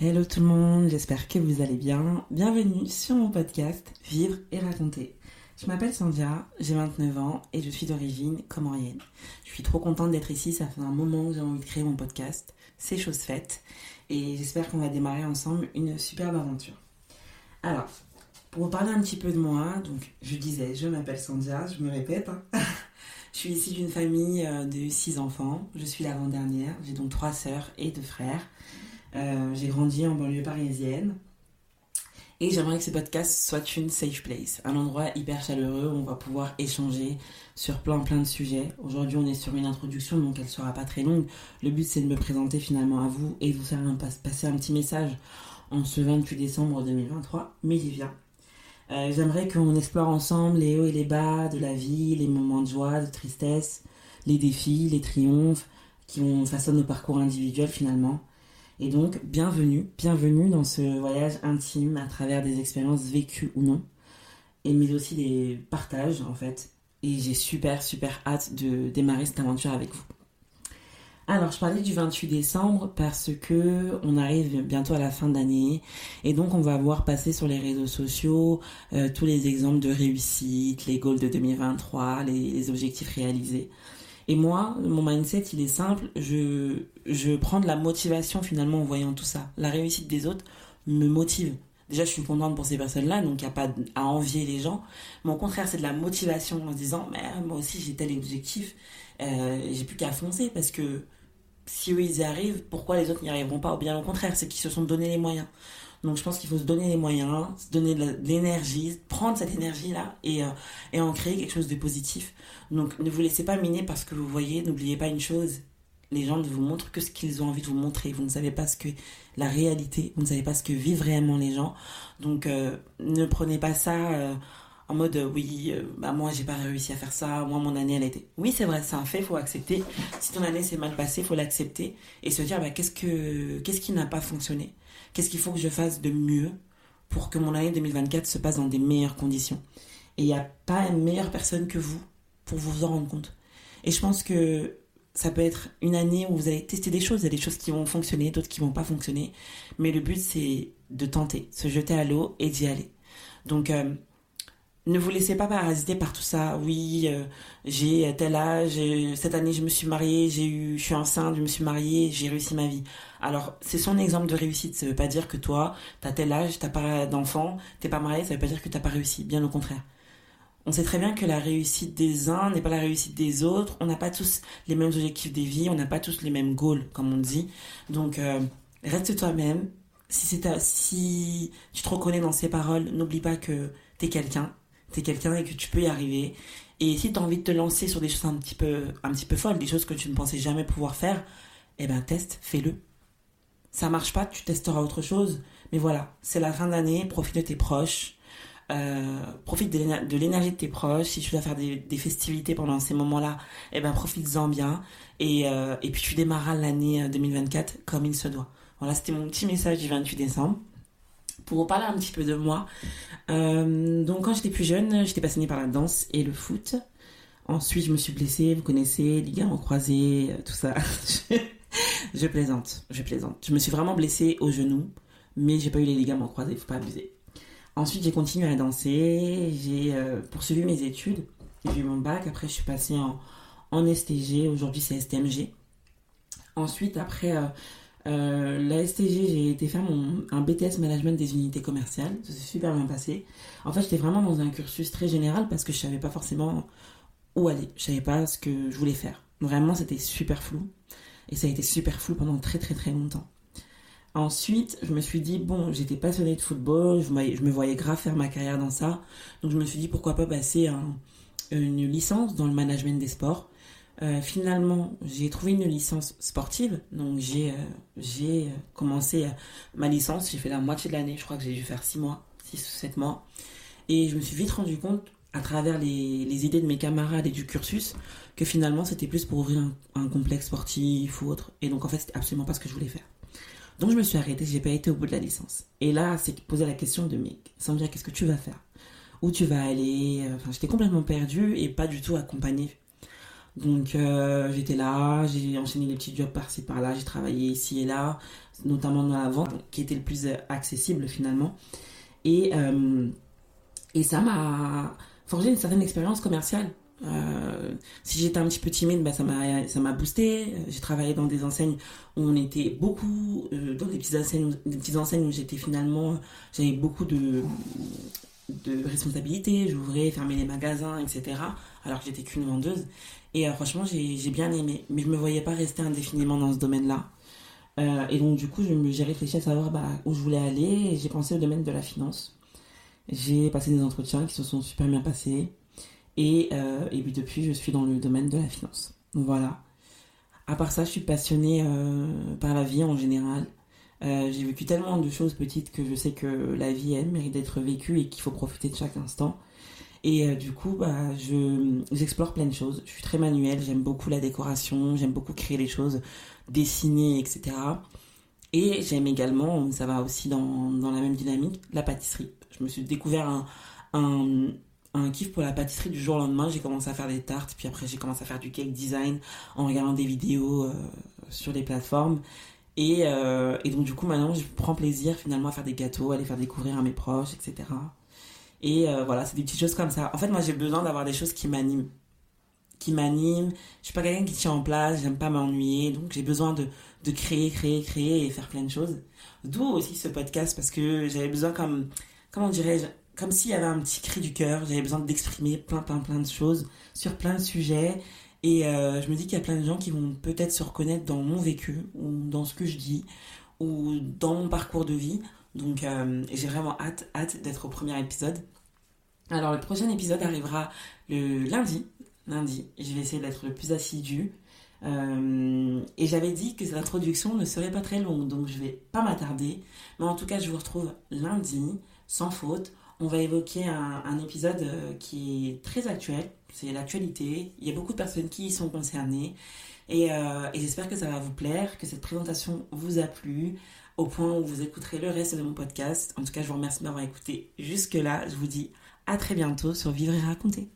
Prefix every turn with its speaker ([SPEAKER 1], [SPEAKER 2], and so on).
[SPEAKER 1] Hello tout le monde, j'espère que vous allez bien. Bienvenue sur mon podcast Vivre et raconter. Je m'appelle Sandia, j'ai 29 ans et je suis d'origine comorienne. Je suis trop contente d'être ici, ça fait un moment que j'ai envie de créer mon podcast. C'est chose faite et j'espère qu'on va démarrer ensemble une superbe aventure. Alors, pour vous parler un petit peu de moi, donc je disais, je m'appelle Sandia, je me répète. Hein. je suis issue d'une famille euh, de 6 enfants, je suis l'avant-dernière, j'ai donc 3 sœurs et 2 frères. Euh, j'ai grandi en banlieue parisienne. Et j'aimerais que ce podcast soit une safe place, un endroit hyper chaleureux où on va pouvoir échanger sur plein plein de sujets. Aujourd'hui, on est sur une introduction, donc elle sera pas très longue. Le but, c'est de me présenter finalement à vous et vous faire passer un petit message en ce 28 décembre 2023, mais j'y viens. Euh, j'aimerais qu'on explore ensemble les hauts et les bas de la vie, les moments de joie, de tristesse, les défis, les triomphes qui façonnent nos parcours individuels finalement. Et donc, bienvenue, bienvenue dans ce voyage intime à travers des expériences vécues ou non, et mais aussi des partages en fait. Et j'ai super, super hâte de démarrer cette aventure avec vous. Alors, je parlais du 28 décembre parce que on arrive bientôt à la fin d'année et donc on va voir passer sur les réseaux sociaux euh, tous les exemples de réussite, les goals de 2023, les objectifs réalisés. Et moi, mon mindset, il est simple. Je, prends de la motivation finalement en voyant tout ça. La réussite des autres me motive. Déjà, je suis contente pour ces personnes-là, donc il n'y a pas à envier les gens. Mais au contraire, c'est de la motivation en se disant, mais moi aussi j'ai tel objectif, euh, j'ai plus qu'à foncer parce que si eux ils y arrivent, pourquoi les autres n'y arriveront pas? Ou bien au contraire, c'est qu'ils se sont donné les moyens. Donc je pense qu'il faut se donner les moyens, se donner de l'énergie, prendre cette énergie-là et, euh, et en créer quelque chose de positif. Donc ne vous laissez pas miner parce que vous voyez, n'oubliez pas une chose, les gens ne vous montrent que ce qu'ils ont envie de vous montrer. Vous ne savez pas ce que la réalité, vous ne savez pas ce que vivent réellement les gens. Donc euh, ne prenez pas ça euh, en mode oui, bah moi j'ai pas réussi à faire ça, moi mon année elle a été. Oui c'est vrai, c'est un fait, faut accepter. Si ton année s'est mal passée, faut l'accepter et se dire bah, qu'est-ce que qu'est-ce qui n'a pas fonctionné? Qu'est-ce qu'il faut que je fasse de mieux pour que mon année 2024 se passe dans des meilleures conditions Et il n'y a pas une meilleure personne que vous pour vous en rendre compte. Et je pense que ça peut être une année où vous allez tester des choses. Il y a des choses qui vont fonctionner, d'autres qui vont pas fonctionner. Mais le but, c'est de tenter, se jeter à l'eau et d'y aller. Donc, euh, ne vous laissez pas parasiter par tout ça. Oui, euh, j'ai tel âge, cette année je me suis mariée, j'ai eu, je suis enceinte, je me suis mariée, j'ai réussi ma vie. Alors, c'est son exemple de réussite. Ça veut pas dire que toi, t'as tel âge, t'as pas d'enfant, t'es pas marié, ça veut pas dire que t'as pas réussi. Bien au contraire. On sait très bien que la réussite des uns n'est pas la réussite des autres. On n'a pas tous les mêmes objectifs des vies, on n'a pas tous les mêmes goals, comme on dit. Donc, euh, reste toi-même. Si tu te reconnais dans ces paroles, n'oublie pas que t'es quelqu'un t'es quelqu'un et que tu peux y arriver. Et si tu as envie de te lancer sur des choses un petit peu, un petit peu folles, des choses que tu ne pensais jamais pouvoir faire, eh ben teste, fais-le. Ça marche pas, tu testeras autre chose. Mais voilà, c'est la fin d'année, profite de tes proches, euh, profite de l'énergie de tes proches. Si tu dois faire des, festivités pendant ces moments-là, eh ben profites-en bien. Et, euh, et puis tu démarras l'année 2024 euh, comme il se doit. Voilà, c'était mon petit message du 28 décembre pour vous parler un petit peu de moi. Donc quand j'étais plus jeune, j'étais passionnée par la danse et le foot. Ensuite, je me suis blessée, vous connaissez, ligaments croisés, tout ça. je plaisante, je plaisante. Je me suis vraiment blessée au genou, mais j'ai pas eu les ligaments croisés, faut pas abuser. Ensuite, j'ai continué à danser, j'ai euh, poursuivi mes études, j'ai eu mon bac, après je suis passée en, STG, aujourd'hui c'est STMG. Ensuite, après, euh, la STG, j'ai été faire mon, un BTS management des unités commerciales. Ça s'est super bien passé. En fait, j'étais vraiment dans un cursus très général parce que je savais pas forcément où aller. Je savais pas ce que je voulais faire. Vraiment, c'était super flou. Et ça a été super flou pendant très très très longtemps. Ensuite, je me suis dit, bon, j'étais passionnée de football, je, me voyais grave faire ma carrière dans ça. Donc je me suis dit, pourquoi pas passer une licence dans le management des sports. Euh, finalement, j'ai trouvé une licence sportive, donc j'ai euh, euh, commencé ma licence, j'ai fait la moitié de l'année, je crois que j'ai dû faire 6 mois, 6 ou 7 mois, et je me suis vite rendu compte, à travers les, idées de mes camarades et du cursus, que finalement c'était plus pour ouvrir un, complexe sportif ou autre, et donc en fait c'était absolument pas ce que je voulais faire. Donc je me suis arrêtée, j'ai pas été au bout de la licence. Et là, c'est poser la question de mais, Sandra, qu'est-ce que tu vas faire? Où tu vas aller? Enfin, j'étais complètement perdue et pas du tout accompagnée donc euh, j'étais là, j'ai enchaîné les petits jobs par-ci par-là, j'ai travaillé ici et là. notamment dans la vente, qui était le plus accessible finalement. Et, euh, et ça m'a forgé une certaine expérience commerciale. Euh, si j'étais un petit peu timide, bah, ça m'a ça boosté. J'ai travaillé dans des enseignes où on était beaucoup euh, dans des petites enseignes, des petites enseignes où j'étais finalement j'avais beaucoup de de responsabilités. J'ouvrais, fermais les magasins, etc. Alors que j'étais qu'une vendeuse. Et franchement, j'ai bien aimé. Mais je me voyais pas rester indéfiniment dans ce domaine-là. et donc du coup, j'ai réfléchi à savoir bah, où je voulais aller. Et j'ai pensé au domaine de la finance. J'ai passé des entretiens qui se sont super bien passés. Et, euh, et puis depuis, je suis dans le domaine de la finance. Voilà. À part ça, je suis passionnée euh, par la vie en général. Euh, j'ai vécu tellement de choses petites que je sais que la vie, elle, mérite d'être vécue et qu'il faut profiter de chaque instant. Et du coup, bah, je, j'explore plein de choses. Je suis très manuelle, j'aime beaucoup la décoration, j'aime beaucoup créer les choses, dessiner, etc. Et j'aime également, ça va aussi dans, dans la même dynamique, la pâtisserie je me suis découvert un, un, un kiff pour la pâtisserie du jour au lendemain. J'ai commencé à faire des tartes, puis après j'ai commencé à faire du cake design en regardant des vidéos euh, sur les plateformes. Et, euh, et, donc du coup maintenant je prends plaisir finalement à faire des gâteaux, à les faire découvrir à mes proches, etc. Et euh, voilà, c'est des petites choses comme ça. En fait moi j'ai besoin d'avoir des choses qui m'animent. Qui m'animent. Je suis pas quelqu'un qui tient en place, j'aime pas m'ennuyer, donc j'ai besoin de, de créer, créer, créer et faire plein de choses. D'où aussi ce podcast parce que j'avais besoin comme comment dirais-je, comme s'il y avait un petit cri du cœur. J'avais besoin d'exprimer plein, plein, plein de choses sur plein de sujets. Et euh, je me dis qu'il y a plein de gens qui vont peut-être se reconnaître dans mon vécu, ou dans ce que je dis, ou dans mon parcours de vie. Donc euh, j'ai vraiment hâte, hâte d'être au premier épisode. Alors le prochain épisode arrivera le lundi. Lundi, je vais essayer d'être le plus assidu. Euh, et j'avais dit que cette introduction ne serait pas très longue, donc je vais pas m'attarder. Mais en tout cas, je vous retrouve lundi sans faute. On va évoquer un, épisode euh, qui est très actuel, c'est l'actualité. Il y a beaucoup de personnes qui y sont concernées. Euh, et, j'espère que ça va vous plaire, que cette présentation vous a plu, au point où vous écouterez le reste de mon podcast. En tout cas, je vous remercie d'avoir écouté jusque-là. Je vous dis à très bientôt sur Vivre et Raconter.